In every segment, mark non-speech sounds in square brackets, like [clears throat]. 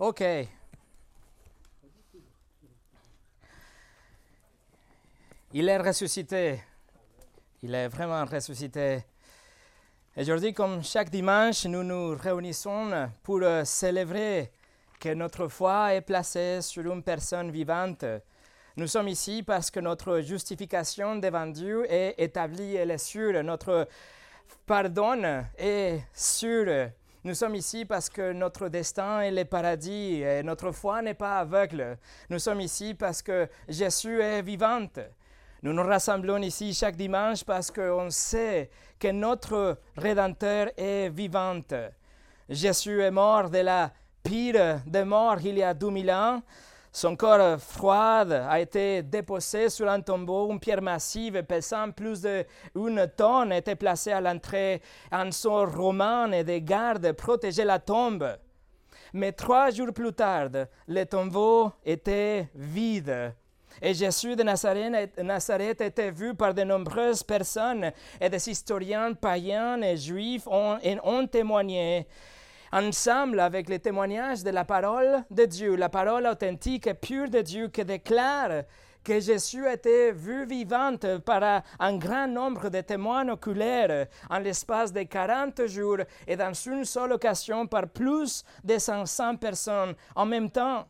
Ok. Il est ressuscité. Il est vraiment ressuscité. Aujourd'hui, comme chaque dimanche, nous nous réunissons pour euh, célébrer que notre foi est placée sur une personne vivante. Nous sommes ici parce que notre justification devant Dieu est établie, elle est sûre. Notre pardon est sûr. Nous sommes ici parce que notre destin est le paradis et notre foi n'est pas aveugle. Nous sommes ici parce que Jésus est vivante. Nous nous rassemblons ici chaque dimanche parce qu'on sait que notre Rédempteur est vivante. Jésus est mort de la pire des morts il y a 2000 ans. Son corps froid a été déposé sur un tombeau. Une pierre massive pesant plus d'une tonne était placée à l'entrée. Un sort romain et des gardes protégeaient la tombe. Mais trois jours plus tard, le tombeau était vide. Et Jésus de Nazareth, était vu par de nombreuses personnes et des historiens païens et juifs ont, ont témoigné ensemble avec les témoignages de la parole de Dieu, la parole authentique et pure de Dieu qui déclare que Jésus a été vu vivante par un grand nombre de témoins oculaires en l'espace de 40 jours et dans une seule occasion par plus de 500 personnes en même temps.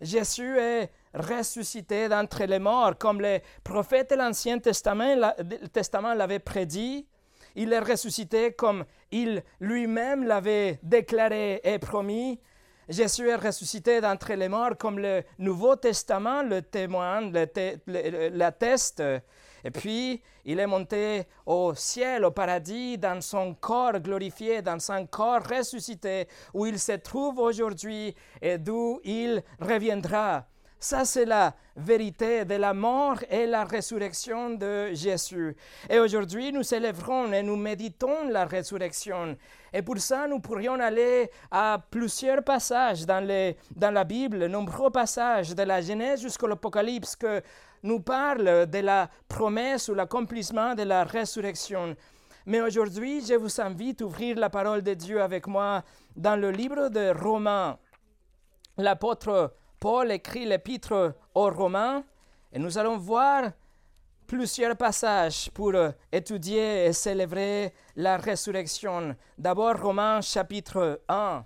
Jésus est ressuscité d'entre les morts, comme les prophètes de l'Ancien Testament l'avaient prédit. Il est ressuscité comme il lui-même l'avait déclaré et promis. Jésus est ressuscité d'entre les morts comme le Nouveau Testament le témoigne, l'atteste. Et puis, il est monté au ciel, au paradis, dans son corps glorifié, dans son corps ressuscité, où il se trouve aujourd'hui et d'où il reviendra. Ça, c'est la vérité de la mort et la résurrection de Jésus. Et aujourd'hui, nous célébrons et nous méditons la résurrection. Et pour ça, nous pourrions aller à plusieurs passages dans, la Bible, nombreux passages de la Genèse jusqu'à l'Apocalypse que nous parlent de la promesse ou l'accomplissement de la résurrection. Mais aujourd'hui, je vous invite à ouvrir la parole de Dieu avec moi dans le livre de Romains. L'apôtre Paul écrit l'épître aux Romains et nous allons voir plusieurs passages pour étudier et célébrer la résurrection. D'abord Romains chapitre 1.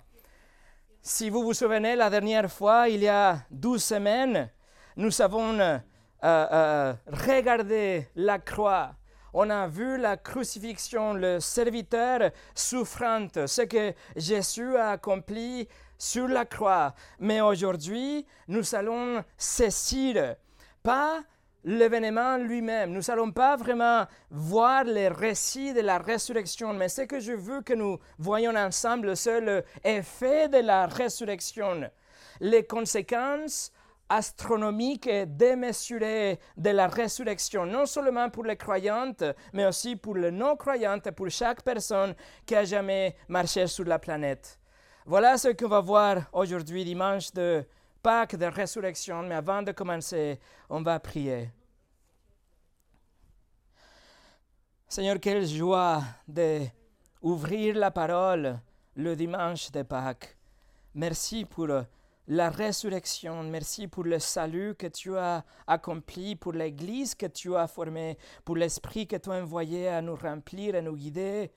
Si vous vous souvenez, la dernière fois, il y a douze semaines, nous avons euh, euh, regardé la croix. On a vu la crucifixion, le serviteur souffrant, ce que Jésus a accompli sur la croix. Mais aujourd'hui, nous allons saisir pas l'événement lui-même. Nous n'allons pas vraiment voir les récits de la résurrection, mais ce que je veux que nous voyons ensemble, c'est l'effet de la résurrection, les conséquences astronomiques et démesurées de la résurrection, non seulement pour les croyantes, mais aussi pour les non-croyantes, pour chaque personne qui a jamais marché sur la planète. Voilà ce qu'on va voir aujourd'hui, dimanche de Pâques, de résurrection. Mais avant de commencer, on va prier. Seigneur, quelle joie d'ouvrir la parole le dimanche de Pâques. Merci pour la résurrection. Merci pour le salut que tu as accompli, pour l'Église que tu as formée, pour l'Esprit que tu as envoyé à nous remplir, à nous guider.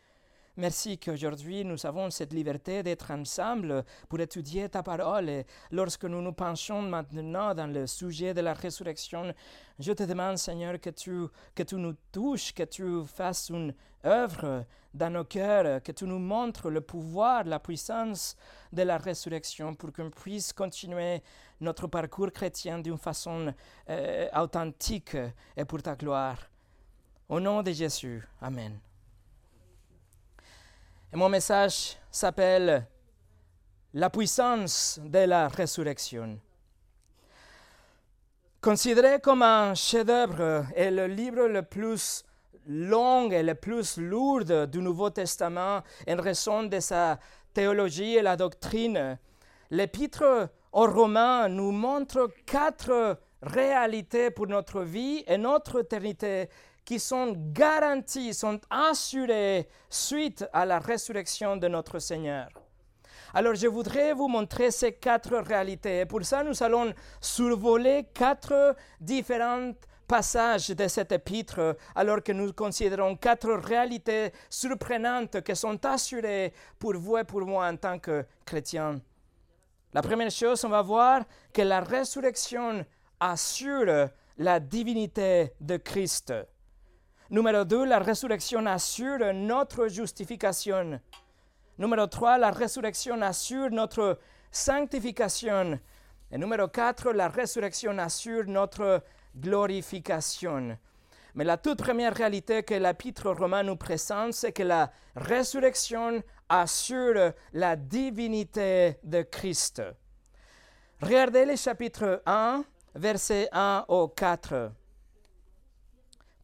Merci qu'aujourd'hui nous avons cette liberté d'être ensemble pour étudier ta parole. Et lorsque nous nous penchons maintenant dans le sujet de la résurrection, je te demande, Seigneur, que tu, que tu nous touches, que tu fasses une œuvre dans nos cœurs, que tu nous montres le pouvoir, la puissance de la résurrection pour qu'on puisse continuer notre parcours chrétien d'une façon euh, authentique et pour ta gloire. Au nom de Jésus. Amen. Et mon message s'appelle La puissance de la résurrection. Considéré comme un chef-d'œuvre et le livre le plus long et le plus lourd du Nouveau Testament en raison de sa théologie et la doctrine, l'épître aux Romains nous montre quatre réalités pour notre vie et notre éternité qui sont garantis, sont assurés suite à la résurrection de notre Seigneur. Alors je voudrais vous montrer ces quatre réalités. Et pour ça, nous allons survoler quatre différentes passages de cet épître, alors que nous considérons quatre réalités surprenantes qui sont assurées pour vous et pour moi en tant que chrétiens. La première chose, on va voir que la résurrection assure la divinité de Christ. Numéro 2, la résurrection assure notre justification. Numéro 3, la résurrection assure notre sanctification. Et numéro 4, la résurrection assure notre glorification. Mais la toute première réalité que l'épître romain nous présente, c'est que la résurrection assure la divinité de Christ. Regardez le chapitre 1, versets 1 au 4.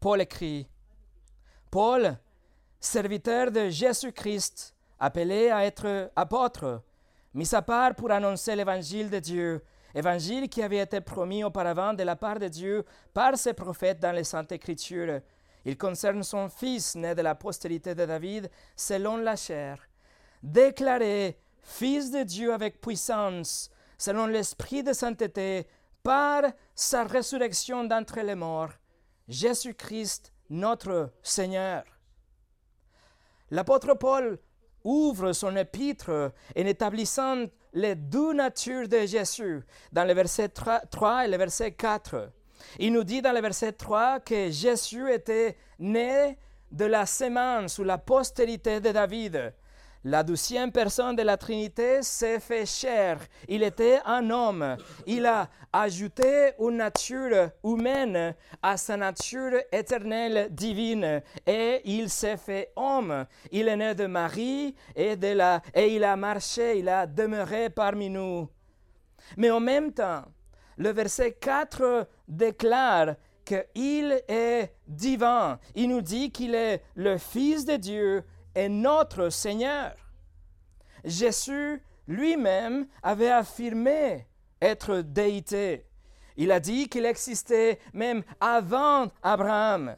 Paul écrit, Paul, serviteur de Jésus-Christ, appelé à être apôtre, mis à part pour annoncer l'évangile de Dieu, évangile qui avait été promis auparavant de la part de Dieu par ses prophètes dans les Saintes Écritures. Il concerne son fils, né de la postérité de David, selon la chair, déclaré fils de Dieu avec puissance, selon l'esprit de sainteté, par sa résurrection d'entre les morts, Jésus-Christ notre Seigneur. L'apôtre Paul ouvre son épître en établissant les deux natures de Jésus dans le verset 3 et le verset 4. Il nous dit dans le verset 3 que Jésus était né de la semence ou la postérité de David. La douzième personne de la Trinité s'est fait chair. Il était un homme. Il a ajouté une nature humaine à sa nature éternelle divine. Et il s'est fait homme. Il est né de Marie et, et il a marché, il a demeuré parmi nous. Mais en même temps, le verset 4 déclare qu'il est divin. Il nous dit qu'il est le Fils de Dieu est notre Seigneur. Jésus lui-même avait affirmé être déité. Il a dit qu'il existait même avant Abraham.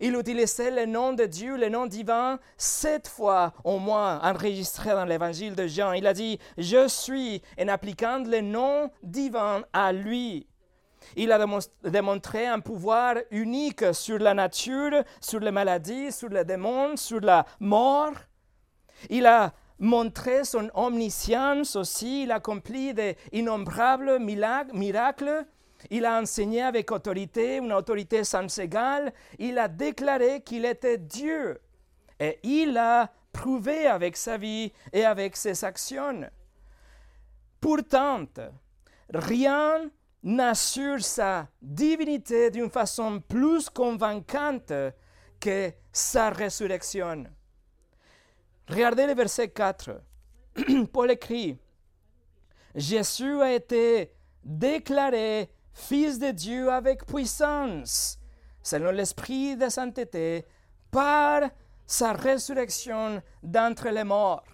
Il utilisait le nom de Dieu, le nom divin, sept fois au moins enregistré dans l'évangile de Jean. Il a dit Je suis en appliquant le nom divin à lui. Il a démontré un pouvoir unique sur la nature, sur les maladies, sur les démons, sur la mort. Il a montré son omniscience aussi. Il a accompli d'innombrables miracles. Il a enseigné avec autorité, une autorité sans égale. Il a déclaré qu'il était Dieu. Et il a prouvé avec sa vie et avec ses actions. Pourtant, rien n'assure sa divinité d'une façon plus convaincante que sa résurrection. Regardez le verset 4. Paul écrit, Jésus a été déclaré Fils de Dieu avec puissance, selon l'Esprit de sainteté, par sa résurrection d'entre les morts.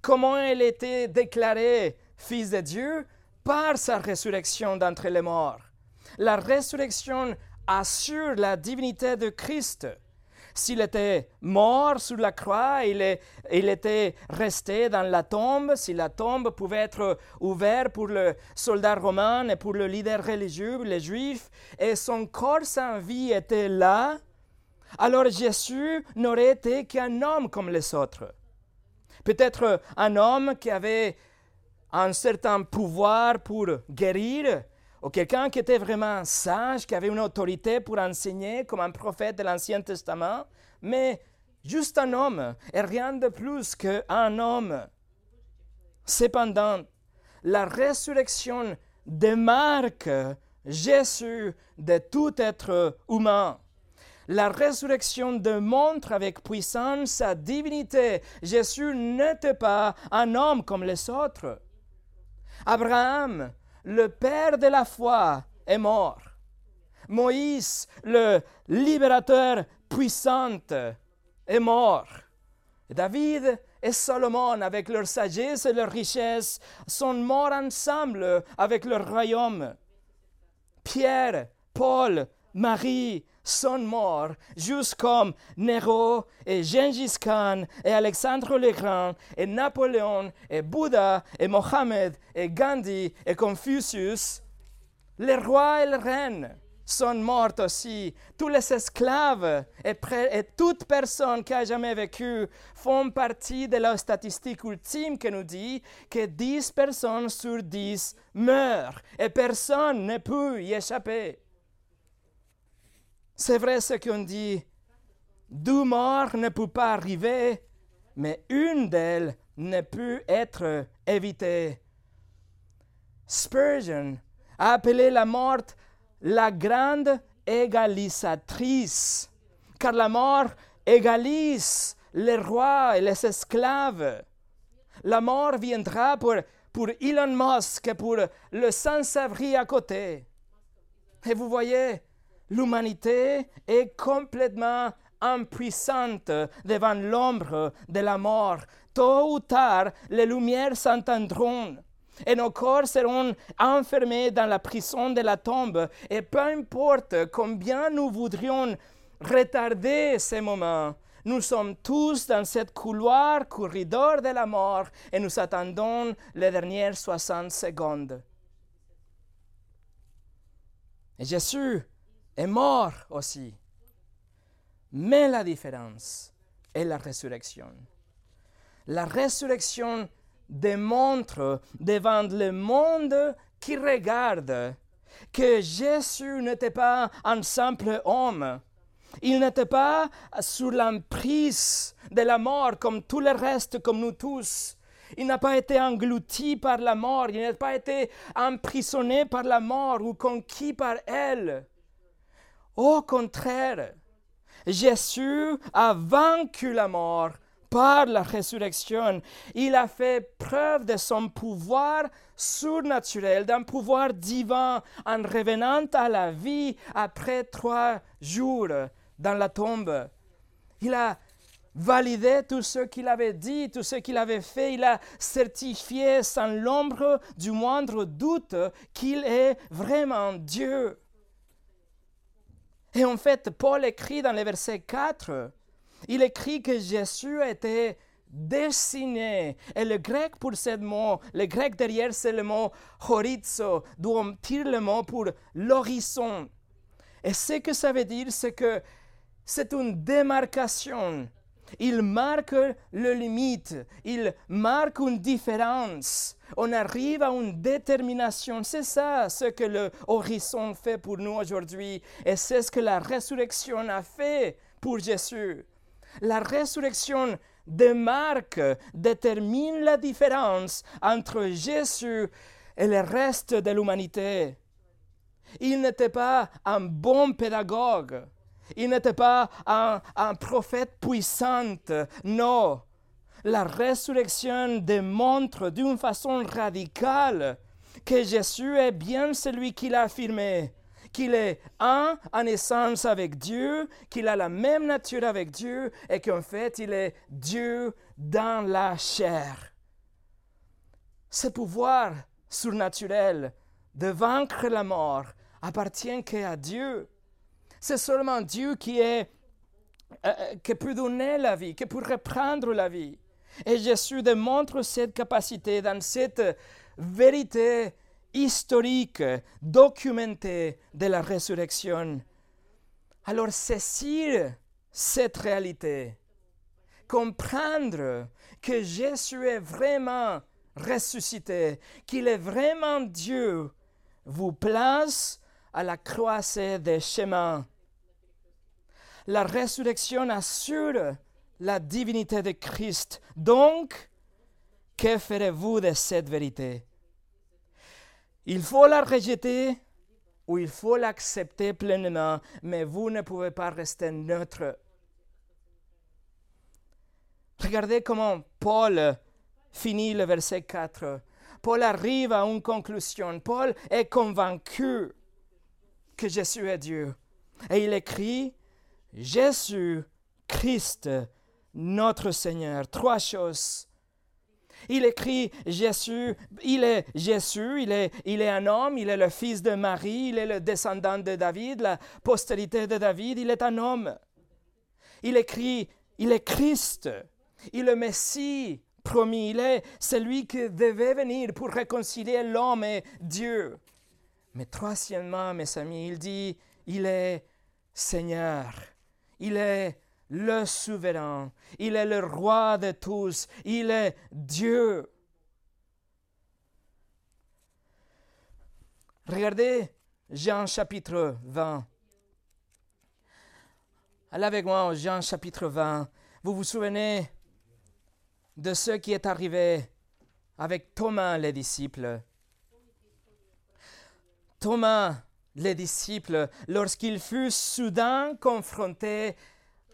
Comment il était déclaré Fils de Dieu? Par sa résurrection d'entre les morts. La résurrection assure la divinité de Christ. S'il était mort sur la croix, il, il, était resté dans la tombe, si la tombe pouvait être ouverte pour le soldat romain et pour le leader religieux, les juifs, et son corps sans vie était là, alors Jésus n'aurait été qu'un homme comme les autres. Peut-être un homme qui avait un certain pouvoir pour guérir, ou quelqu'un qui était vraiment sage, qui avait une autorité pour enseigner comme un prophète de l'Ancien Testament, mais juste un homme et rien de plus qu'un homme. Cependant, la résurrection démarque Jésus de tout être humain. La résurrection démontre avec puissance sa divinité. Jésus n'était pas un homme comme les autres. Abraham, le père de la foi, est mort. Moïse, le libérateur puissant, est mort. David et Salomon, avec leur sagesse et leur richesse, sont morts ensemble avec leur royaume. Pierre, Paul, Marie sont morts, juste comme Nero et Gengis Khan et Alexandre le Grand et Napoléon et Bouddha et Mohammed et Gandhi et Confucius. Les rois et les reines sont morts aussi. Tous les esclaves et, et, toute personne qui a jamais vécu font partie de la statistique ultime qui nous dit que 10 personnes sur 10 meurent et personne ne peut y échapper. C'est vrai ce qu'on dit. Deux morts ne peuvent pas arriver, mais une d'elles ne peut être évitée. Spurgeon a appelé la mort la grande égalisatrice, car la mort égalise les rois et les esclaves. La mort viendra pour, pour Elon Musk et pour le sans-abri à côté. Et vous voyez, l'humanité est complètement impuissante devant l'ombre de la mort. Tôt ou tard, les lumières s'entendront et nos corps seront enfermés dans la prison de la tombe. Et peu importe combien nous voudrions retarder ces moments, nous sommes tous dans cette couloir, corridor de la mort, et nous attendons les dernières 60 secondes. Et Jésus est mort aussi. Mais la différence est la résurrection. La résurrection démontre devant le monde qui regarde que Jésus n'était pas un simple homme. Il n'était pas sous l'emprise de la mort comme tout le reste, comme nous tous. Il n'a pas été englouti par la mort, il n'a pas été emprisonné par la mort ou conquis par elle. Au contraire, Jésus a vaincu la mort par la résurrection. Il a fait preuve de son pouvoir surnaturel, d'un pouvoir divin en revenant à la vie après trois jours dans la tombe. Il a validé tout ce qu'il avait dit, tout ce qu'il avait fait. Il a certifié sans l'ombre du moindre doute qu'il est vraiment Dieu. Et en fait, Paul écrit dans le verset 4, il écrit que Jésus était dessiné. Et le grec pour ce mot, le grec derrière, c'est le mot horizo, d'où on tire le mot pour l'horizon. Et ce que ça veut dire, c'est que c'est une démarcation. Il marque le limite, il marque une différence. On arrive à une détermination. C'est ça ce que le horizon fait pour nous aujourd'hui. Et c'est ce que la résurrection a fait pour Jésus. La résurrection démarque, détermine la différence entre Jésus et le reste de l'humanité. Il n'était pas un bon pédagogue. Il n'était pas un, prophète puissant. Non. La résurrection démontre d'une façon radicale que Jésus est bien celui qu'il a affirmé qu'il est un en essence avec Dieu, qu'il a la même nature avec Dieu et qu'en fait il est Dieu dans la chair. Ce pouvoir surnaturel de vaincre la mort appartient qu'à Dieu. C'est seulement Dieu qui est euh, euh, qui peut donner la vie, qui peut reprendre la vie. Et Jésus démontre cette capacité dans cette vérité historique, documenté de la résurrection. Alors saisir cette réalité, comprendre que Jésus est vraiment ressuscité, qu'il est vraiment Dieu, vous place à la croisée des chemins. La résurrection assure la divinité de Christ. Donc, que ferez-vous de cette vérité? Il faut la rejeter ou il faut l'accepter pleinement, mais vous ne pouvez pas rester neutre. Regardez comment Paul finit le verset 4. Paul arrive à une conclusion. Paul est convaincu que Jésus est Dieu. Et il écrit, Jésus Christ, notre Seigneur. Trois choses. Il écrit Jésus, il est Jésus, il est, il est un homme, il est le fils de Marie, il est le descendant de David, la postérité de David, il est un homme. Il écrit, il est Christ, il est le Messie promis, il est celui qui devait venir pour réconcilier l'homme et Dieu. Mais troisièmement, mes amis, il dit, il est Seigneur, il est le souverain, il est le roi de tous, il est Dieu. Regardez Jean chapitre 20. Allez avec moi Jean chapitre 20. Vous vous souvenez de ce qui est arrivé avec Thomas, les disciples? Thomas, les disciples, lorsqu'il fut soudain confronté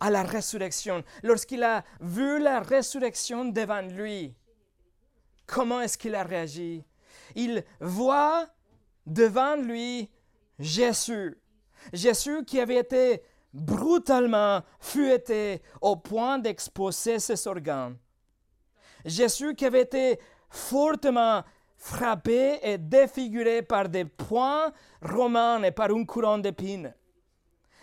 à la résurrection, lorsqu'il a vu la résurrection devant lui, comment est-ce qu'il a réagi? Il voit devant lui Jésus. Jésus qui avait été brutalement fouetté au point d'exposer ses organes. Jésus qui avait été fortement frappé et défiguré par des poings romains et par une couronne d'épines.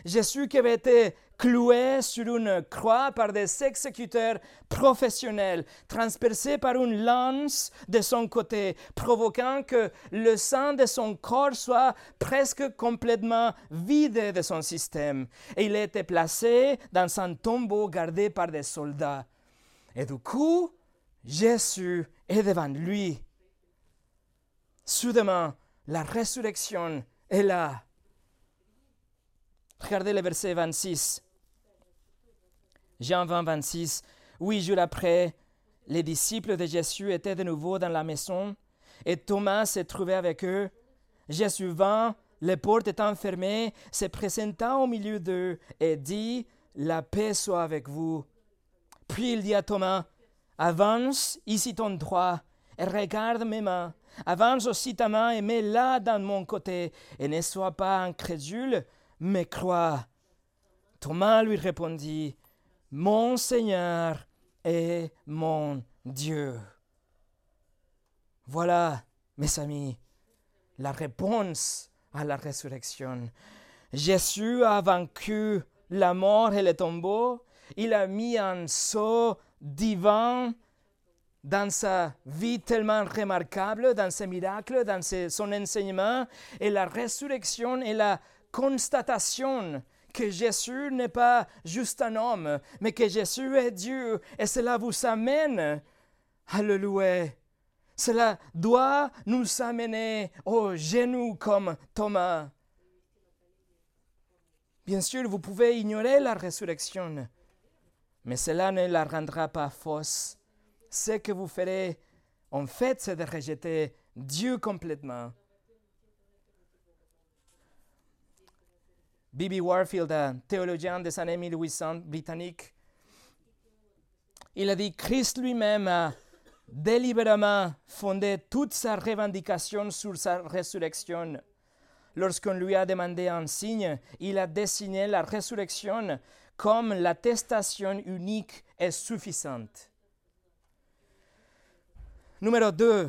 Jésus qui avait été cloué sur une croix par des exécuteurs professionnels, transpercé par une lance de son côté, provoquant que le sang de son corps soit presque complètement vide de son système. Et il était placé dans un tombeau gardé par des soldats. Et du coup, Jésus est devant lui. Soudainement, la résurrection est là. Regardez le verset 26. Jean 20, 26. Huit jours après, les disciples de Jésus étaient de nouveau dans la maison et Thomas se trouvait avec eux. Jésus vint, les portes étant fermées, se présenta au milieu d'eux et dit La paix soit avec vous. Puis il dit à Thomas Avance ici ton droit et regarde mes mains. Avance aussi ta main et mets-la dans mon côté, et ne sois pas incrédule, mais crois. Thomas lui répondit, Mon Seigneur et mon Dieu. Voilà, mes amis, la réponse à la résurrection. Jésus a vaincu la mort et le tombeau. Il a mis un sceau divin dans sa vie tellement remarquable, dans ses miracles, dans son enseignement, et la résurrection et la constatation que Jésus n'est pas juste un homme, mais que Jésus est Dieu, et cela vous amène à le louer. Cela doit nous amener au genou comme Thomas. Bien sûr, vous pouvez ignorer la résurrection, mais cela ne la rendra pas fausse. Ce que vous ferez, en fait, c'est de rejeter Dieu complètement. B.B. Warfield, un théologien des années 1800 britannique, il a dit Christ lui-même a délibérément fondé toute sa revendication sur sa résurrection. Lorsqu'on lui a demandé un signe, il a dessiné la résurrection comme l'attestation unique est suffisante. Numéro 2.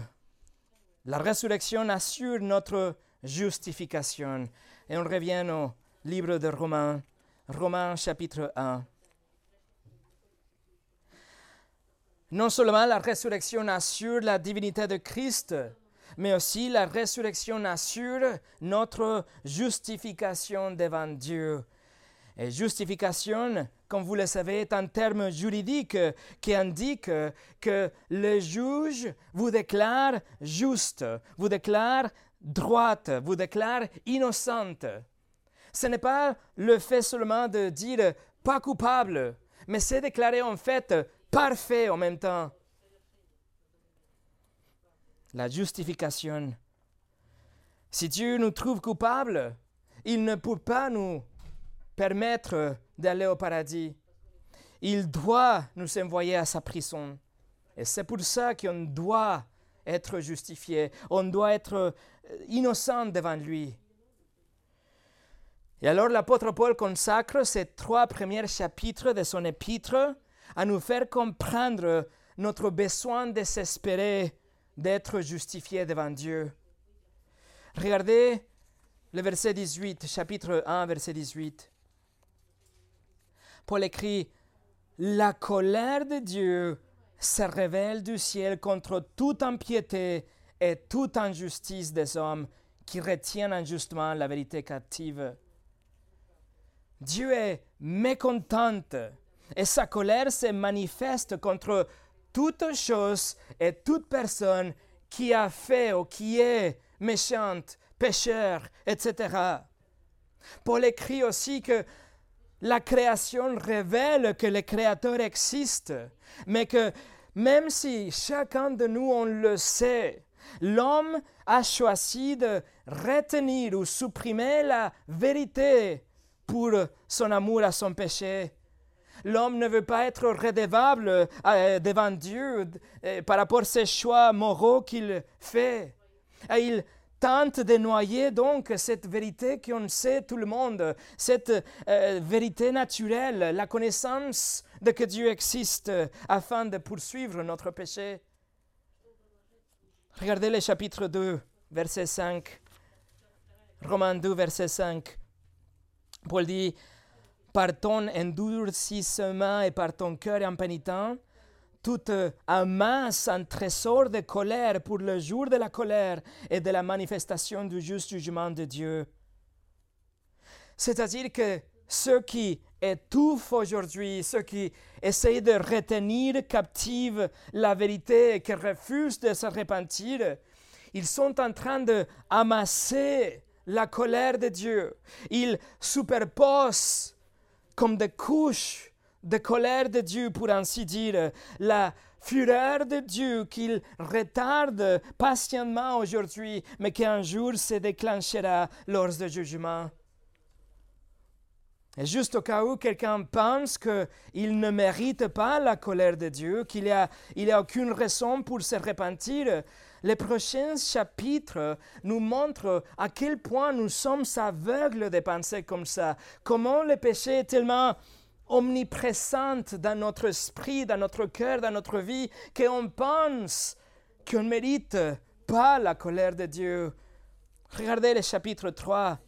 La résurrection assure notre justification. Et on revient au livre de Romains, Romains chapitre 1. Non seulement la résurrection assure la divinité de Christ, mais aussi la résurrection assure notre justification devant Dieu. Et justification, comme vous le savez, est un terme juridique qui indique que le juge vous déclare juste, vous déclare droite, vous déclare innocente. Ce n'est pas le fait seulement de dire pas coupable, mais c'est déclarer en fait parfait en même temps. La justification. Si Dieu nous trouve coupables, il ne peut pas nous permettre d'aller au paradis. Il doit nous envoyer à sa prison. Et c'est pour ça qu'on doit être justifié. On doit être euh, innocent devant lui. Et alors l'apôtre Paul consacre ces trois premiers chapitres de son épître à nous faire comprendre notre besoin désespéré d'être justifié devant Dieu. Regardez le verset 18, chapitre 1, verset 18. Paul écrit, La colère de Dieu se révèle du ciel contre toute impiété et toute injustice des hommes qui retiennent injustement la vérité captive. Dieu est mécontent et sa colère se manifeste contre toute chose et toute personne qui a fait ou qui est méchante, pécheur, etc. Paul écrit aussi que la création révèle que le Créateur existe, mais que même si chacun de nous on le sait, l'homme a choisi de retenir ou supprimer la vérité pour son amour à son péché. L'homme ne veut pas être redevable euh, devant Dieu euh, par rapport à ses choix moraux qu'il fait. Et il tente de noyer donc cette vérité qu'on sait tout le monde, cette euh, vérité naturelle, la connaissance de que Dieu existe afin de poursuivre notre péché. Regardez le chapitre 2, verset 5. Romains 2, verset 5. Paul dit, par ton endurcissement et par ton cœur impénitent, toute amasse un trésor de colère pour le jour de la colère et de la manifestation du juste jugement de Dieu. C'est-à-dire que ceux qui étouffent aujourd'hui, ceux qui essayent de retenir captive la vérité et qui refusent de se repentir, ils sont en train de amasser la colère de Dieu. Ils superposent comme des couches de colère de Dieu, pour ainsi dire, la fureur de Dieu qu'il retarde patiemment aujourd'hui, mais qui un jour se déclenchera lors du jugement. Et juste au cas où quelqu'un pense qu'il ne mérite pas la colère de Dieu, qu'il n'y a, il aucune raison pour se repentir, les prochains chapitres nous montrent à quel point nous sommes aveugles de penser comme ça, comment le péché est tellement omniprésente dans notre esprit, dans notre cœur, dans notre vie, qu'on pense qu'on ne mérite pas la colère de Dieu. Regardez le chapitre 3,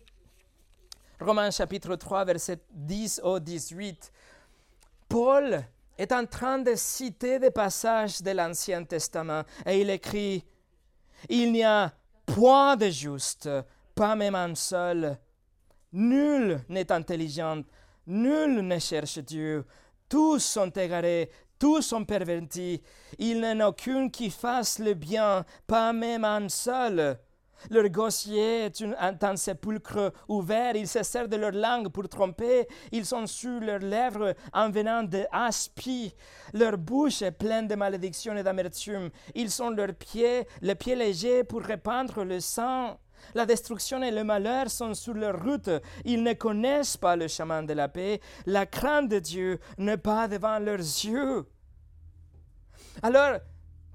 Romains chapitre 3, verset 10 au 18. Paul est en train de citer des passages de l'Ancien Testament et il écrit, Il n'y a point de juste, pas même un seul. Nul n'est intelligent, Nul ne cherche Dieu. Tous sont égarés, tous sont pervertis. Il n'y en a aucun qui fasse le bien, pas même un seul. Leur gossier est un, sépulcre ouvert, ils se servent de leur langue pour tromper, ils sont sur leurs lèvres en venant de aspis, leur bouche est pleine de malédictions et d'amertume, ils sont leurs pieds, les pieds légers pour répandre le sang. La destruction et le malheur sont sur leur route. Ils ne connaissent pas le chemin de la paix. La crainte de Dieu n'est pas devant leurs yeux. Alors,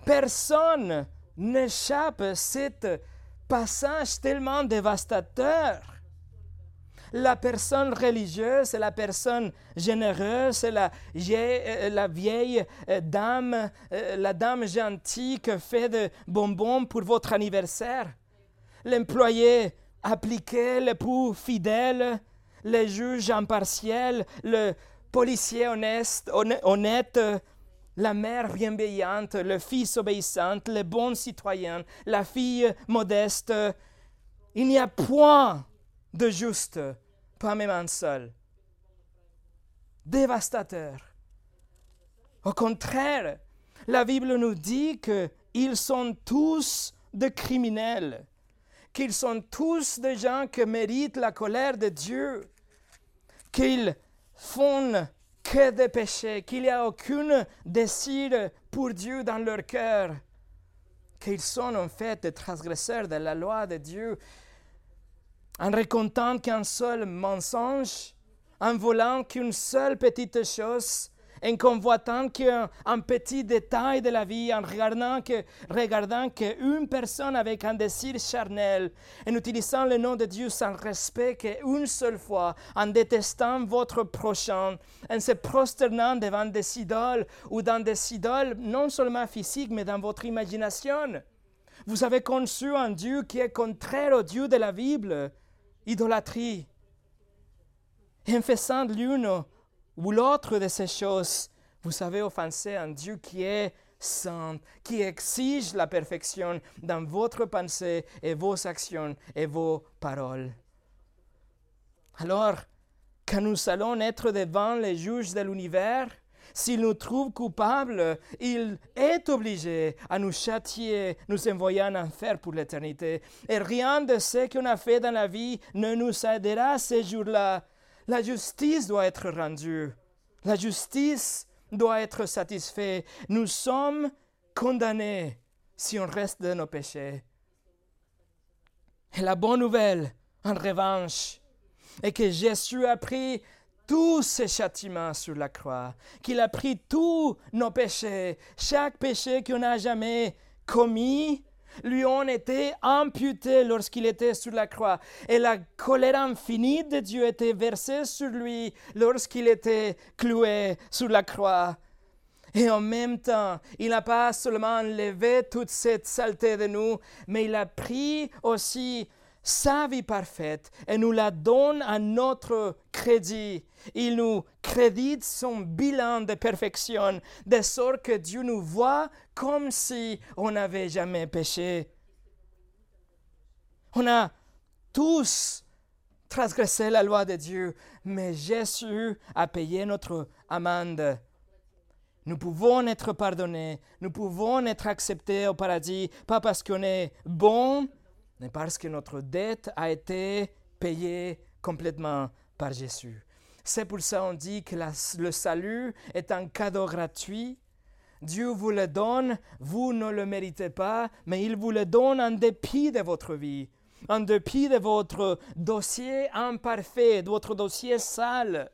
personne n'échappe à ce passage tellement dévastateur. La personne religieuse, la personne généreuse, la, euh, la vieille euh, dame, euh, la dame gentille qui fait des bonbons pour votre anniversaire l'employé appliqué, l'époux fidèle, le juge impartial, le policier honnête, honnête, la mère bienveillante, le fils obéissant, le bon citoyen, la fille modeste. Il n'y a point de juste, pas même un seul. Dévastateur. Au contraire, la Bible nous dit qu'ils sont tous des criminels qu'ils sont tous des gens qui méritent la colère de Dieu, qu'ils font que des péchés, qu'il n'y a aucun désir pour Dieu dans leur cœur, qu'ils sont en fait des transgresseurs de la loi de Dieu, en racontant qu'un seul mensonge, en volant qu'une seule petite chose, en convoitant qu'un un petit détail de la vie, en regardant que regardant qu'une personne avec un désir charnel, en utilisant le nom de Dieu sans respect qu'une seule fois, en détestant votre prochain, en se prosternant devant des idoles ou dans des idoles non seulement physiques mais dans votre imagination. Vous avez conçu un Dieu qui est contraire au Dieu de la Bible, idolâtrie. En faisant l'une ou l'autre de ces choses, vous avez offensé un Dieu qui est saint, qui exige la perfection dans votre pensée et vos actions et vos paroles. Alors, quand nous allons être devant les juges de l'univers, s'il nous trouve coupables, il est obligé à nous châtier, nous envoyer en enfer pour l'éternité. Et rien de ce qu'on a fait dans la vie ne nous aidera ces jours-là. La justice doit être rendue. La justice doit être satisfaite. Nous sommes condamnés si on reste dans nos péchés. Et la bonne nouvelle, en revanche, est que Jésus a pris tous ses châtiments sur la croix, qu'il a pris tous nos péchés, chaque péché qu'on n'a jamais commis, lui ont été amputés lorsqu'il était sur la croix. Et la colère infinie de Dieu était versée sur lui lorsqu'il était cloué sur la croix. Et en même temps, il n'a pas seulement enlevé toute cette saleté de nous, mais il a pris aussi sa vie parfaite et nous la donne à notre crédit. Il nous crédite son bilan de perfection, de sorte que Dieu nous voit comme si on n'avait jamais péché. On a tous transgressé la loi de Dieu, mais Jésus a payé notre amende. Nous pouvons être pardonnés, nous pouvons être acceptés au paradis, pas parce qu'on est bon, mais parce que notre dette a été payée complètement par Jésus. C'est pour ça qu'on dit que le salut est un cadeau gratuit. Dieu vous le donne, vous ne le méritez pas, mais il vous le donne en dépit de votre vie, en dépit de votre dossier imparfait, de votre dossier sale.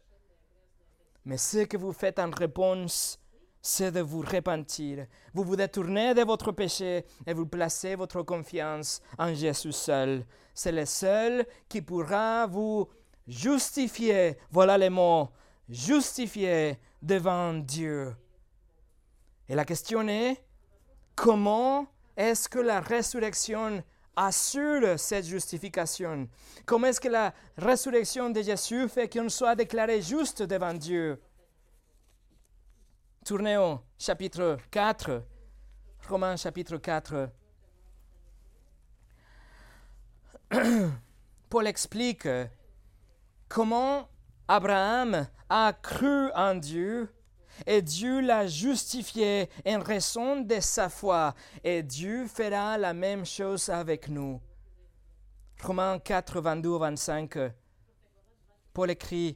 Mais ce que vous faites en réponse, c'est de vous repentir. Vous vous détournez de votre péché et vous placez votre confiance en Jésus seul. C'est le seul qui pourra vous justifier. Voilà les mots. Justifier devant Dieu. Et la question est, comment est-ce que la résurrection assure cette justification? Comment est-ce que la résurrection de Jésus fait qu'on soit déclaré juste devant Dieu? Tournez au chapitre 4, Romains chapitre 4. [clears throat] Paul explique comment Abraham a cru en Dieu et Dieu l'a justifié en raison de sa foi et Dieu fera la même chose avec nous. Romains 4, 22, 25. Paul écrit,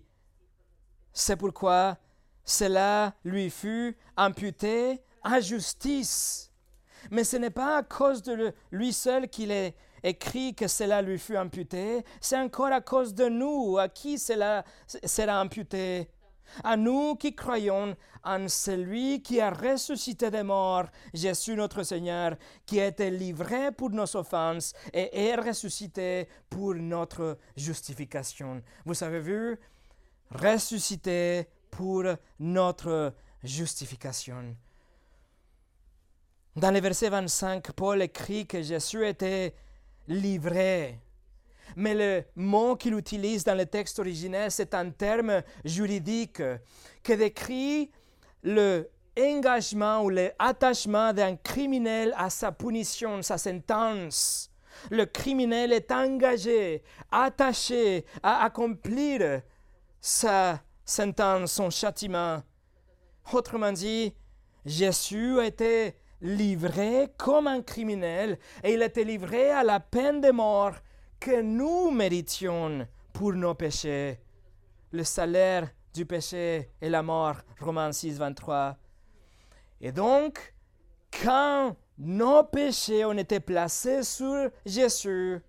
C'est pourquoi cela lui fut imputé à justice. Mais ce n'est pas à cause de lui seul qu'il est écrit que cela lui fut imputé, c'est encore à cause de nous à qui cela sera imputé. À nous qui croyons en celui qui a ressuscité des morts, Jésus notre Seigneur, qui a été livré pour nos offenses et est ressuscité pour notre justification. Vous avez vu, ressuscité pour notre justification. Dans le verset 25, Paul écrit que Jésus était livré. Mais le mot qu'il utilise dans le texte originel, c'est un terme juridique qui décrit le engagement ou l'attachement d'un criminel à sa punition, sa sentence. Le criminel est engagé, attaché à accomplir sa sentence, son châtiment. Autrement dit, Jésus a été livré comme un criminel et il a été livré à la peine de mort que nous méritions pour nos péchés. Le salaire du péché est la mort, Romains 6, 23. Et donc, quand nos péchés ont été placés sur Jésus,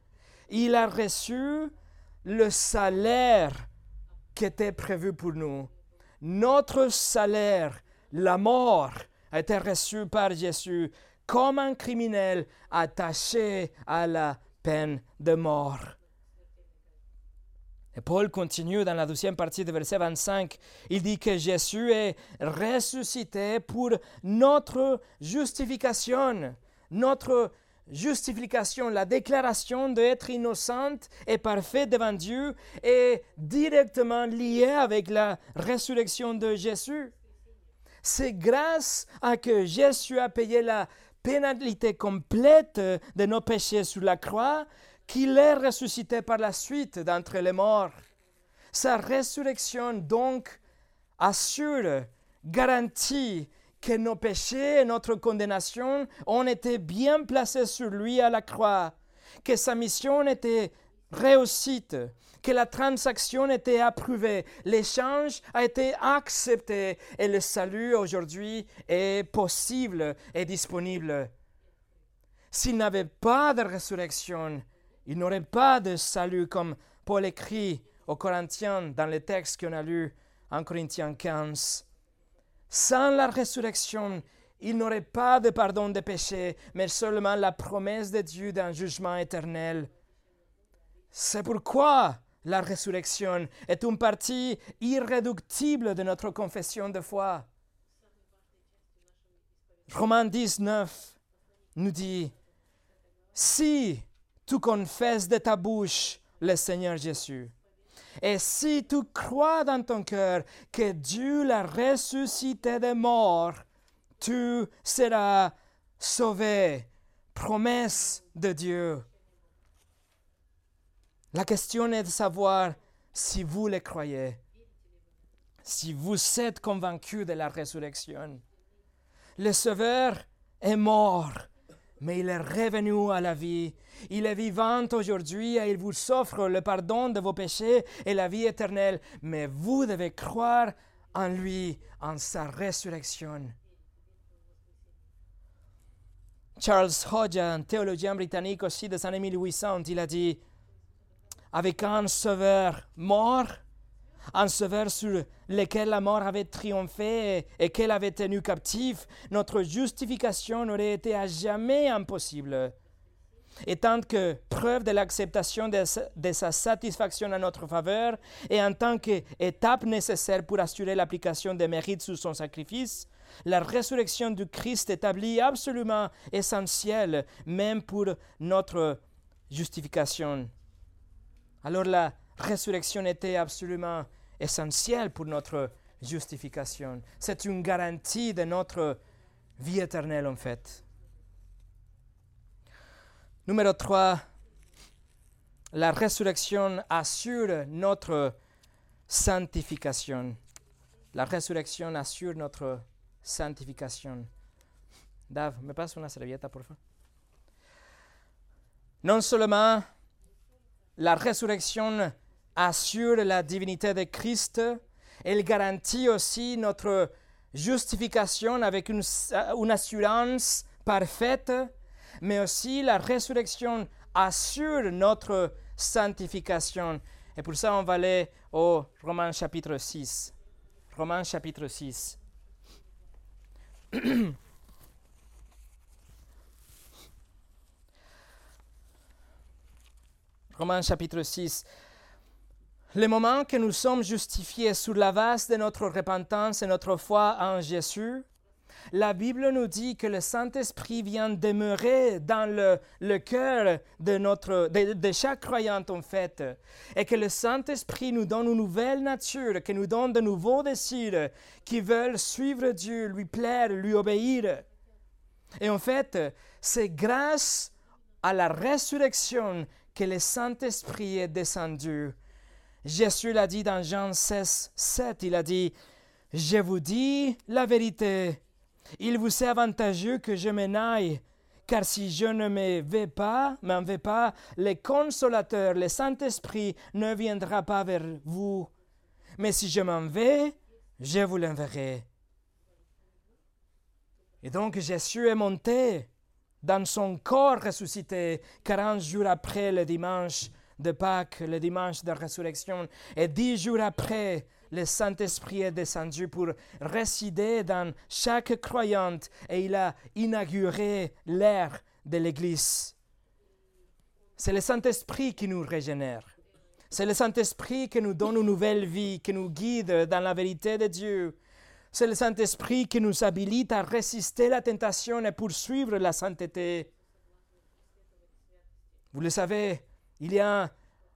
il a reçu le salaire était prévu pour nous. notre salaire, la mort, a été reçu par Jésus comme un criminel attaché à la peine de mort. Et Paul continue dans la deuxième partie du verset 25. Il dit que Jésus est ressuscité pour notre justification, notre la déclaration d'être innocente et parfaite devant Dieu est directement liée avec la résurrection de Jésus. C'est grâce à que Jésus a payé la pénalité complète de nos péchés sur la croix qu'il est ressuscité par la suite d'entre les morts. Sa résurrection donc assure, garantit que nos péchés et notre condamnation ont été bien placés sur lui à la croix, que sa mission était réussite, que la transaction était approuvée, l'échange a été accepté et le salut aujourd'hui est possible et disponible. S'il n'avait pas de résurrection, il n'aurait pas de salut comme Paul écrit aux Corinthiens dans le texte qu'on a lu en Corinthiens 15. Sans la résurrection, il n'aurait pas de pardon des péchés, mais seulement la promesse de Dieu d'un jugement éternel. C'est pourquoi la résurrection est une partie irréductible de notre confession de foi. Romains 19 nous dit, si tu confesses de ta bouche le Seigneur Jésus, et si tu crois dans ton cœur que Dieu l'a ressuscité des morts, tu seras sauvé. Promesse de Dieu. La question est de savoir si vous le croyez, si vous êtes convaincu de la résurrection. Le Sauveur est mort, mais il est revenu à la vie. Il est vivant aujourd'hui et il vous offre le pardon de vos péchés et la vie éternelle. Mais vous devez croire en lui, en sa résurrection. Charles Hodge, un théologien britannique aussi des années 1800, il a dit avec un sauveur mort, un sauveur sur lequel la mort avait triomphé et qu'elle avait tenu captif, notre justification aurait été à jamais impossible. Et tant que preuve de l'acceptation de, sa satisfaction en notre faveur et en tant qu'étape nécessaire pour assurer l'application des mérites sous son sacrifice, la résurrection du Christ établit absolument essentielle, même pour notre justification. Alors la résurrection était absolument essentielle pour notre justification. C'est une garantie de notre vie éternelle en fait. Numéro 3, la résurrection assure notre sanctification. La résurrection assure notre sanctification. Dave, me passe une serviette pour favor. Non seulement la résurrection assure la divinité de Christ, elle garantit aussi notre justification avec une, une assurance parfaite, mais aussi la résurrection assure notre sanctification. Et pour ça, on va aller au Romains chapitre 6. Romains chapitre 6. [clears throat] Romains chapitre 6. Le moment que nous sommes justifiés sur la base de notre repentance et notre foi en Jésus, la Bible nous dit que le Saint-Esprit vient demeurer dans le, cœur de, de, chaque croyant en fait, et que le Saint-Esprit nous donne une nouvelle nature, qui nous donne de nouveaux désirs qui veulent suivre Dieu, lui plaire, lui obéir. Et en fait, c'est grâce à la résurrection que le Saint-Esprit est descendu. Jésus l'a dit dans Jean 16, 7, il a dit, Je vous dis la vérité, il vous est avantageux que je m'en aille, car si je ne me vais pas, m'en vais pas, le consolateur, le Saint-Esprit ne viendra pas vers vous. Mais si je m'en vais, je vous l'enverrai. Et donc Jésus est monté dans son corps ressuscité 40 jours après le dimanche de Pâques, le dimanche de résurrection, et dix jours après le Saint-Esprit est descendu pour résider dans chaque croyante et il a inauguré l'ère de l'Église. C'est le Saint-Esprit qui nous régénère. C'est le Saint-Esprit qui nous donne une nouvelle vie, qui nous guide dans la vérité de Dieu. C'est le Saint-Esprit qui nous habilite à résister la tentation et poursuivre la sainteté. Vous le savez, il y a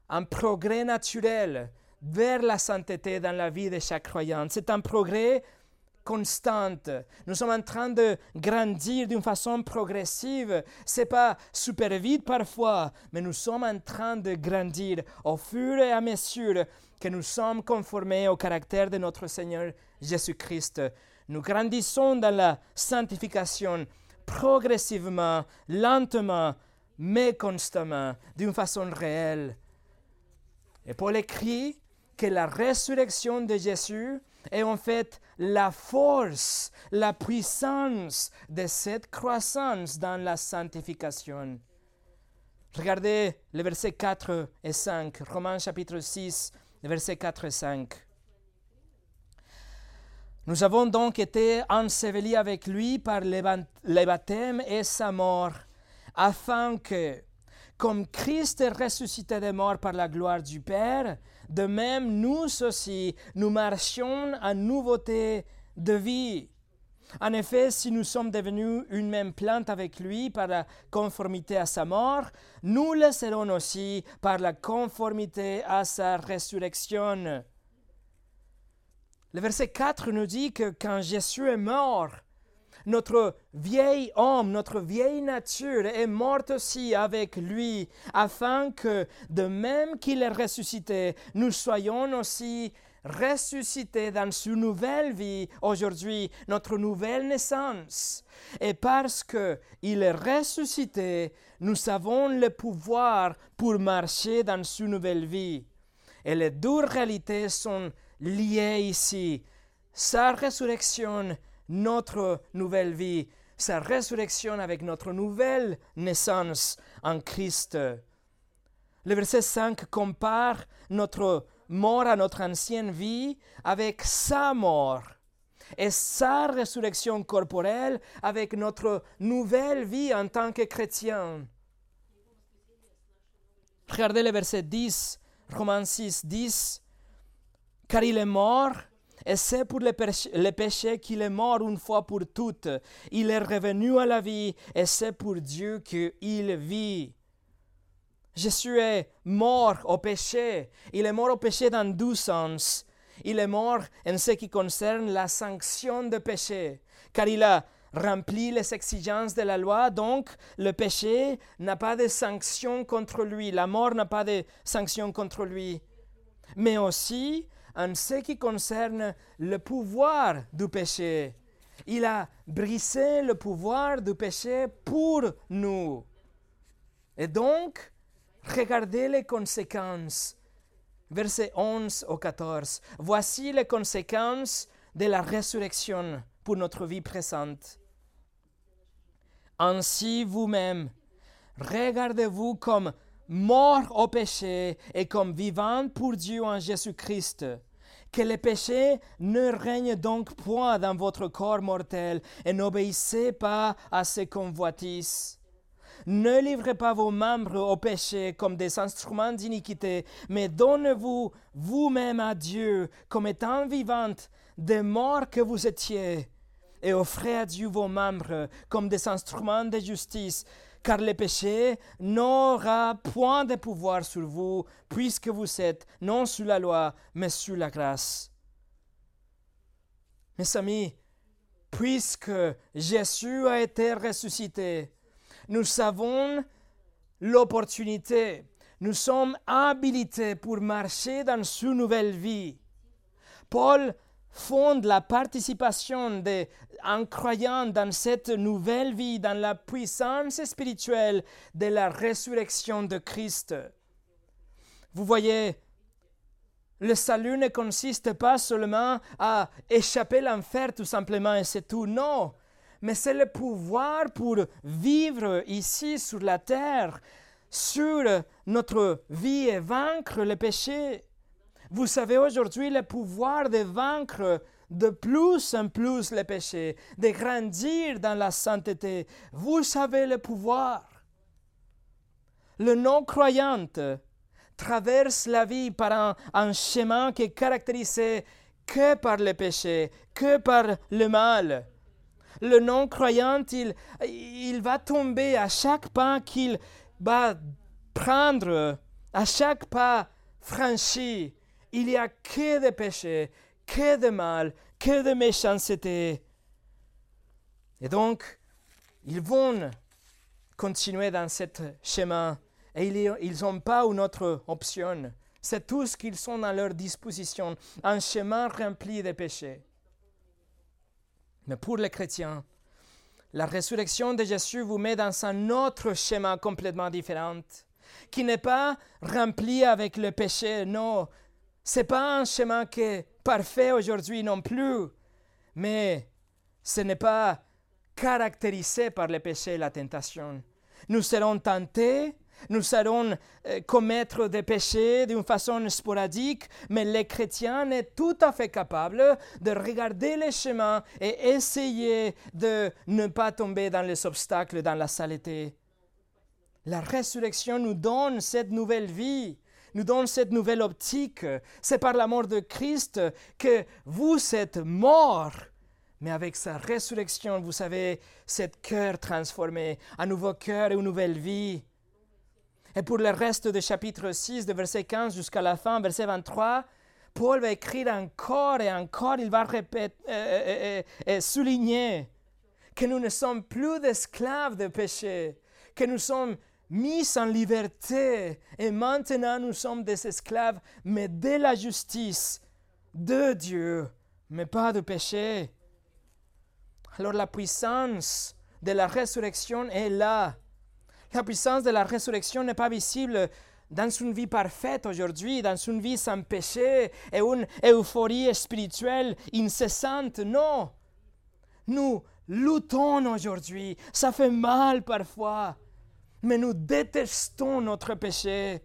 un progrès naturel vers la sainteté dans la vie de chaque croyant. C'est un progrès constante. Nous sommes en train de grandir d'une façon progressive. C'est pas super vite parfois, mais nous sommes en train de grandir au fur et à mesure que nous sommes conformés au caractère de notre Seigneur Jésus-Christ. Nous grandissons dans la sanctification progressivement, lentement, mais constamment, d'une façon réelle. Et Paul écrit que la résurrection de Jésus est en fait la force, la puissance de cette croissance dans la sanctification. Regardez les versets 4 et 5, Romains chapitre 6, versets 4 et 5. Nous avons donc été ensevelis avec lui par le baptême et sa mort, afin que, comme Christ est ressuscité des morts par la gloire du Père, de même nous aussi, nous marchions en nouveauté de vie. En effet, si nous sommes devenus une même plante avec lui par la conformité à sa mort, nous le serons aussi par la conformité à sa résurrection. Le verset 4 nous dit que quand Jésus est mort, notre vieil homme, notre vieille nature est morte aussi avec lui, afin que, de même qu'il est ressuscité, nous soyons aussi ressuscités dans une nouvelle vie aujourd'hui, notre nouvelle naissance. Et parce qu'il est ressuscité, nous avons le pouvoir pour marcher dans une nouvelle vie. Et les deux réalités sont liées ici. Sa résurrection notre nouvelle vie, sa résurrection avec notre nouvelle naissance en Christ. Le verset 5 compare notre mort à notre ancienne vie avec sa mort et sa résurrection corporelle avec notre nouvelle vie en tant que chrétien. Regardez le verset 10, Romains 6, 10. Car il est mort et c'est pour le péché, qu'il est mort une fois pour toutes. Il est revenu à la vie et c'est pour Dieu qu'il vit. Jésus est mort au péché. Il est mort au péché dans deux sens. Il est mort en ce qui concerne la sanction de péché, car il a rempli les exigences de la loi, donc le péché n'a pas de sanction contre lui, la mort n'a pas de sanction contre lui. Mais aussi, en ce qui concerne le pouvoir du péché. Il a brisé le pouvoir du péché pour nous. Et donc, regardez les conséquences. Verset 11 au 14. Voici les conséquences de la résurrection pour notre vie présente. Ainsi vous-même, regardez-vous comme mort au péché et comme vivant pour Dieu en Jésus-Christ. Que le péché ne règne donc point dans votre corps mortel et n'obéissez pas à ses convoitises. Ne livrez pas vos membres au péché comme des instruments d'iniquité, mais donnez-vous vous-même à Dieu comme étant vivantes des morts que vous étiez, et offrez à Dieu vos membres comme des instruments de justice car le péché n'aura point de pouvoir sur vous, puisque vous êtes non sous la loi, mais sous la grâce. Mes amis, puisque Jésus a été ressuscité, nous avons l'opportunité, nous sommes habilités pour marcher dans une nouvelle vie. Paul fonde la participation d'un croyant dans cette nouvelle vie, dans la puissance spirituelle de la résurrection de Christ. Vous voyez, le salut ne consiste pas seulement à échapper l'enfer tout simplement et c'est tout, non, mais c'est le pouvoir pour vivre ici sur la terre, sur notre vie et vaincre le péché. Vous avez aujourd'hui le pouvoir de vaincre de plus en plus le péché, de grandir dans la sainteté. Vous avez le pouvoir. Le non-croyant traverse la vie par un, chemin qui est caractérisé que par le péché, que par le mal. Le non-croyant, il va tomber à chaque pas qu'il va prendre, à chaque pas franchi. Il n'y a que des péchés, que de mal, que de méchanceté. Et donc, ils vont continuer dans ce chemin et ils n'ont pas une autre option. C'est tout ce qu'ils sont à leur disposition, un chemin rempli de péchés. Mais pour les chrétiens, la résurrection de Jésus vous met dans un autre chemin complètement différent, qui n'est pas rempli avec le péché, non. C'est pas un chemin qui est parfait aujourd'hui non plus, mais ce n'est pas caractérisé par le péché et la tentation. Nous serons tentés nous allons euh, commettre des péchés d'une façon sporadique, mais les chrétiens sont tout à fait capables de regarder les chemins et essayer de ne pas tomber dans les obstacles, dans la saleté. La résurrection nous donne cette nouvelle vie nous donne cette nouvelle optique. C'est par la mort de Christ que vous êtes morts. Mais avec sa résurrection, vous savez, cet cœur transformé, un nouveau cœur et une nouvelle vie. Et pour le reste du chapitre 6, de verset 15 jusqu'à la fin, verset 23, Paul va écrire encore et encore, il va euh, euh, euh, souligner que nous ne sommes plus d'esclaves de péché, que nous sommes mis en liberté et maintenant nous sommes des esclaves, mais de la justice de Dieu, mais pas de péché. Alors la puissance de la résurrection est là. La puissance de la résurrection n'est pas visible dans une vie parfaite aujourd'hui, dans une vie sans péché et une euphorie spirituelle incessante. Non. Nous luttons aujourd'hui. Ça fait mal parfois. Mais nous détestons notre péché.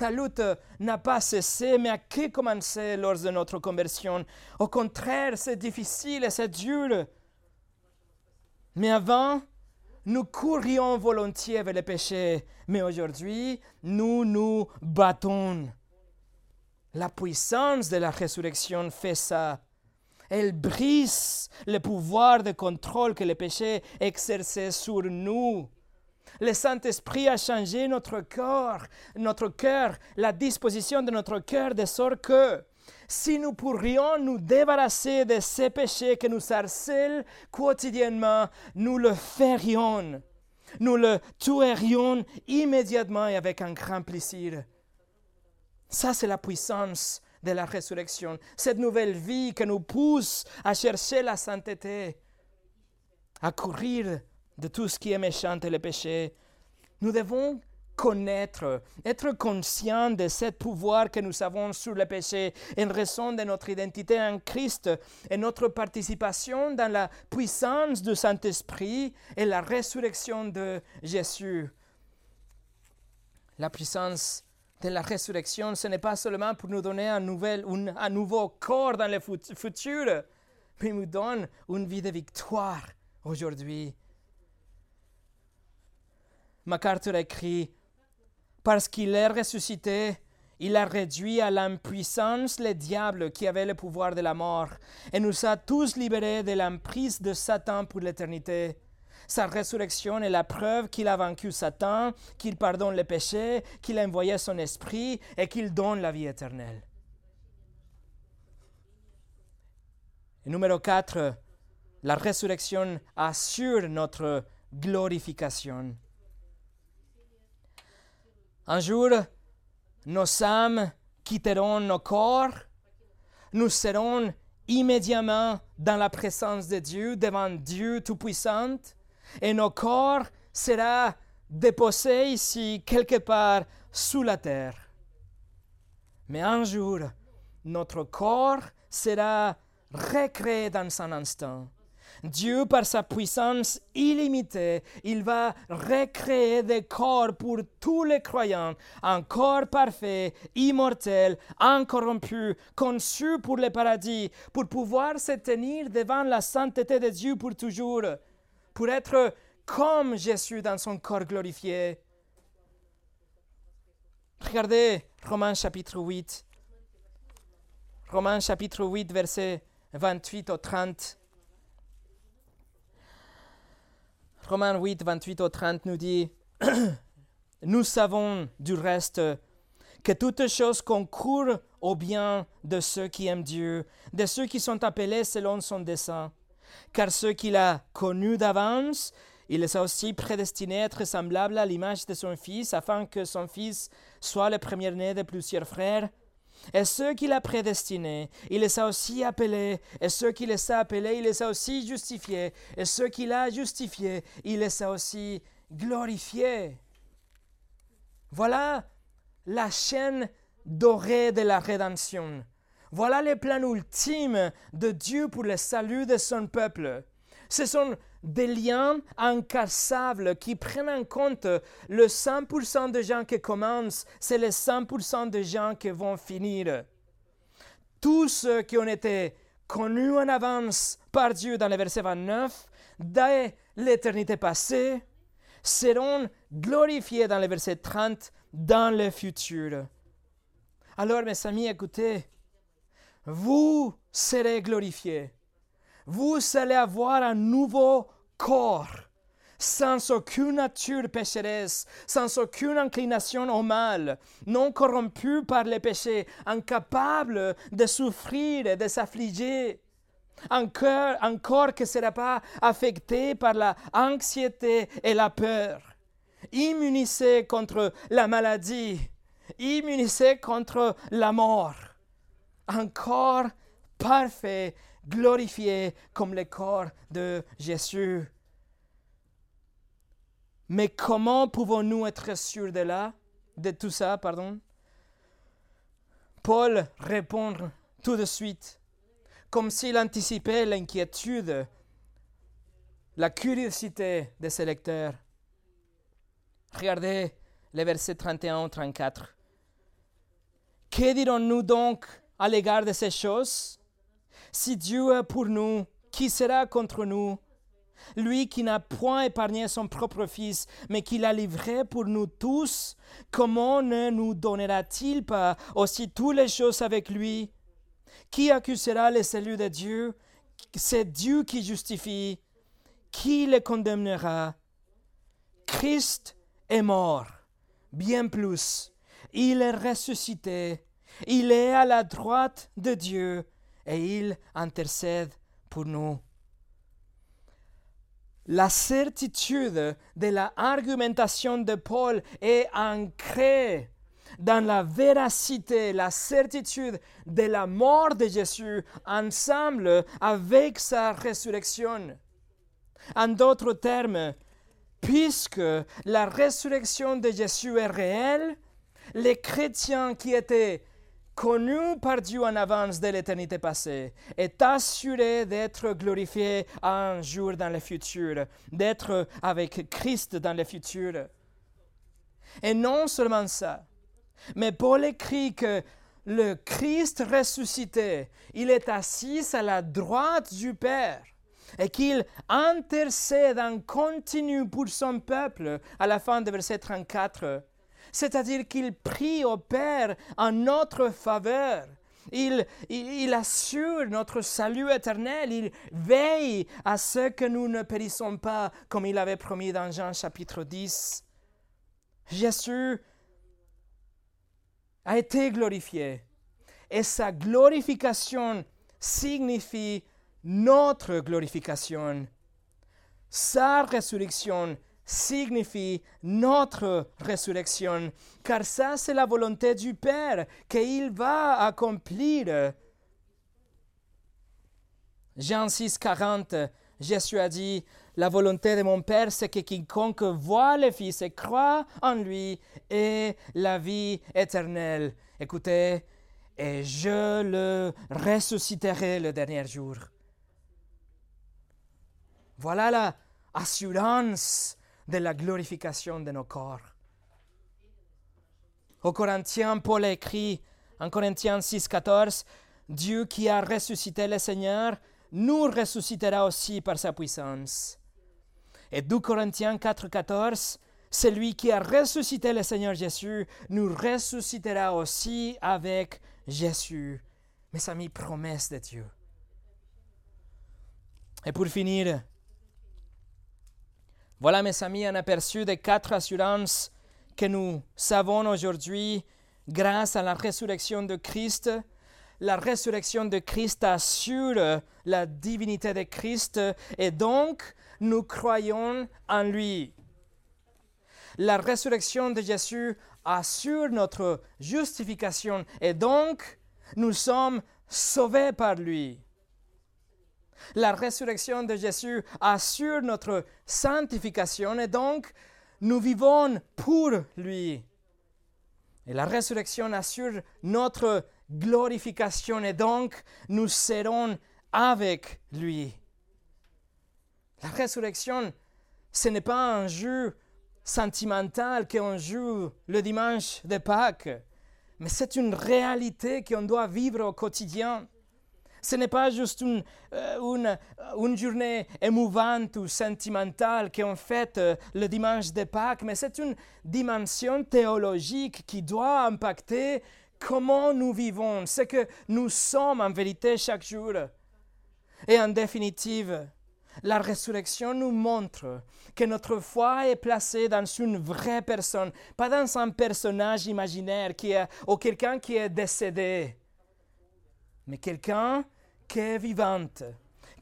La lutte n'a pas cessé, mais a que commencé lors de notre conversion? Au contraire, c'est difficile et c'est dur. Mais avant, nous courions volontiers vers le péché, mais aujourd'hui, nous nous battons. La puissance de la résurrection fait ça. Elle brise le pouvoir de contrôle que le péché exerçait sur nous. Le Saint-Esprit a changé notre corps, notre cœur, la disposition de notre cœur de sorte que si nous pourrions nous débarrasser de ces péchés que nous harcèlent quotidiennement, nous le ferions. Nous le tuerions immédiatement et avec un grand plaisir. Ça, c'est la puissance de la résurrection. Cette nouvelle vie qui nous pousse à chercher la sainteté, à courir de tout ce qui est méchant et le péché. Nous devons connaître, être conscient de ce pouvoir que nous avons sur le péché en raison de notre identité en Christ et notre participation dans la puissance du Saint-Esprit et la résurrection de Jésus. La puissance de la résurrection, ce n'est pas seulement pour nous donner un, nouvel, un, nouveau corps dans le futur, mais nous donne une vie de victoire aujourd'hui. MacArthur écrit parce qu'il est ressuscité, il a réduit à l'impuissance le diable qui avait le pouvoir de la mort et nous a tous libérés de l'emprise de Satan pour l'éternité. Sa résurrection est la preuve qu'il a vaincu Satan, qu'il pardonne les péchés, qu'il a envoyé son esprit et qu'il donne la vie éternelle. Et numéro 4, la résurrection assure notre glorification. Un jour, nos âmes quitteront nos corps, nous serons immédiatement dans la présence de Dieu, devant Dieu Tout-Puissant, et nos corps seront déposés ici quelque part sous la terre. Mais un jour, notre corps sera recréé dans un instant. Dieu, par sa puissance illimitée, il va recréer des corps pour tous les croyants, un corps parfait, immortel, incorrompu, conçu pour le paradis, pour pouvoir se tenir devant la sainteté de Dieu pour toujours, pour être comme Jésus dans son corps glorifié. Regardez Romains chapitre 8. Romains chapitre 8, versets 28 au 30. Romains 8, 28 au 30 nous dit, [coughs] Nous savons du reste que toutes choses concourent au bien de ceux qui aiment Dieu, de ceux qui sont appelés selon son dessein. Car ceux qu'il a connus d'avance, il les a aussi prédestinés à être semblables à l'image de son Fils, afin que son Fils soit le premier-né de plusieurs frères. Et ceux qu'il a prédestinés, il les a aussi appelés. Et ceux qu'il les a appelés, il les a aussi justifiés. Et ceux qu'il a justifiés, il les a aussi glorifiés. Voilà la chaîne dorée de la rédemption. Voilà le plan ultime de Dieu pour le salut de son peuple. Ce sont des liens incassables qui prennent en compte le 100% de gens qui commencent, c'est les 100% de gens qui vont finir. Tous ceux qui ont été connus en avance par Dieu dans le verset 29, dès l'éternité passée, seront glorifiés dans le verset 30 dans le futur. Alors, mes amis, écoutez, vous serez glorifiés. Vous allez avoir un nouveau corps, sans aucune nature pécheresse, sans aucune inclination au mal, non corrompu par les péchés, incapable de souffrir et de s'affliger. Un, cœur, un corps qui ne sera pas affecté par l'anxiété et la peur, immunisé contre la maladie, immunisé contre la mort. Un corps parfait glorifié comme le corps de Jésus. Mais comment pouvons-nous être sûrs de là, de tout ça, pardon? Paul répond tout de suite, comme s'il anticipait l'inquiétude, la curiosité de ses lecteurs. Regardez les versets 31 34. Que dirons-nous donc à l'égard de ces choses? Si Dieu est pour nous, qui sera contre nous? Lui qui n'a point épargné son propre Fils, mais qui l'a livré pour nous tous, comment ne nous donnera-t-il pas aussi toutes les choses avec lui? Qui accusera les salut de Dieu? C'est Dieu qui justifie. Qui le condamnera? Christ est mort, bien plus. Il est ressuscité. Il est à la droite de Dieu et il intercède pour nous. La certitude de la argumentation de Paul est ancrée dans la véracité, la certitude de la mort de Jésus ensemble avec sa résurrection. En d'autres termes, puisque la résurrection de Jésus est réelle, les chrétiens qui étaient connu par Dieu en avance de l'éternité passée, est assuré d'être glorifié un jour dans le futur, d'être avec Christ dans le futur. Et non seulement ça, mais Paul écrit que le Christ ressuscité, il est assis à la droite du Père et qu'il intercède en continu pour son peuple à la fin du verset 34 c'est-à-dire qu'il prie au Père en notre faveur. Il, assure notre salut éternel, il veille à ce que nous ne périssons pas, comme il avait promis dans Jean chapitre 10. Jésus a été glorifié et sa glorification signifie notre glorification. Sa résurrection signifie notre résurrection, car ça c'est la volonté du Père qu'il va accomplir. Jean 6, 40, Jésus a dit, la volonté de mon Père, c'est que quiconque voit le Fils et croit en lui ait la vie éternelle. Écoutez, et je le ressusciterai le dernier jour. Voilà la assurance de la glorification de nos corps. Au Corinthiens, Paul écrit en Corinthiens 6, 14, Dieu qui a ressuscité le Seigneur nous ressuscitera aussi par sa puissance. Et 2 Corinthiens 4, 14, celui qui a ressuscité le Seigneur Jésus nous ressuscitera aussi avec Jésus. Mes amis, promesse de Dieu. Et pour finir, voilà mes amis un aperçu des quatre assurances que nous savons aujourd'hui grâce à la résurrection de Christ. La résurrection de Christ assure la divinité de Christ et donc nous croyons en lui. La résurrection de Jésus assure notre justification et donc nous sommes sauvés par lui. La résurrection de Jésus assure notre sanctification et donc nous vivons pour lui. Et la résurrection assure notre glorification et donc nous serons avec lui. La résurrection, ce n'est pas un jeu sentimental qu'on joue le dimanche de Pâques, mais c'est une réalité qu'on doit vivre au quotidien. Ce n'est pas juste une, euh, une, journée émouvante ou sentimentale qu'on fête euh, le dimanche de Pâques, mais c'est une dimension théologique qui doit impacter comment nous vivons, ce que nous sommes en vérité chaque jour. Et en définitive, la résurrection nous montre que notre foi est placée dans une vraie personne, pas dans un personnage imaginaire qui est, ou quelqu'un qui est décédé, mais quelqu'un qui est vivante,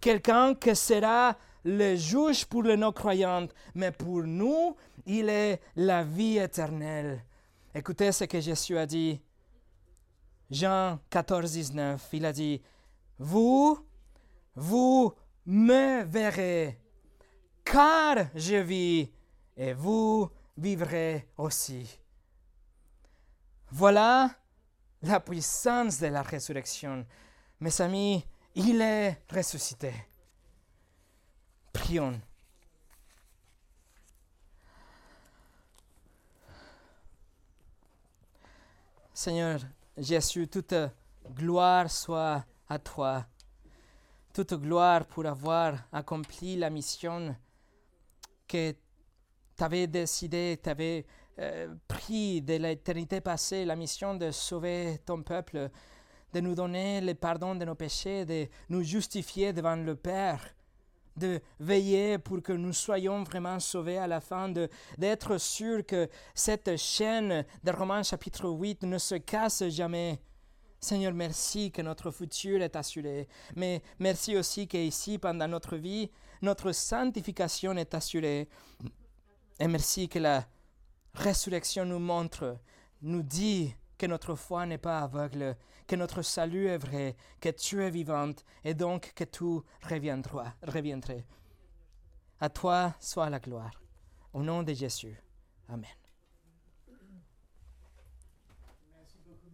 quelqu'un qui sera le juge pour les non-croyants, mais pour nous, il est la vie éternelle. Écoutez ce que Jésus a dit. Jean 14, 19, il a dit, Vous, vous me verrez, car je vis, et vous vivrez aussi. Voilà la puissance de la résurrection. Mes amis, il est ressuscité. Prions. Seigneur Jésus, toute gloire soit à toi. Toute gloire pour avoir accompli la mission que tu avais décidé, tu euh, pris de l'éternité passée, la mission de sauver ton peuple de nous donner le pardon de nos péchés, de nous justifier devant le Père, de veiller pour que nous soyons vraiment sauvés à la fin, d'être sûr que cette chaîne de Romains chapitre 8 ne se casse jamais. Seigneur, merci que notre futur est assuré, mais merci aussi qu'ici, pendant notre vie, notre sanctification est assurée. Et merci que la résurrection nous montre, nous dit que notre foi n'est pas aveugle, que notre salut est vrai, que tu es vivante et donc que tout reviendra, reviendrait. À toi soit la gloire. Au nom de Jésus. Amen.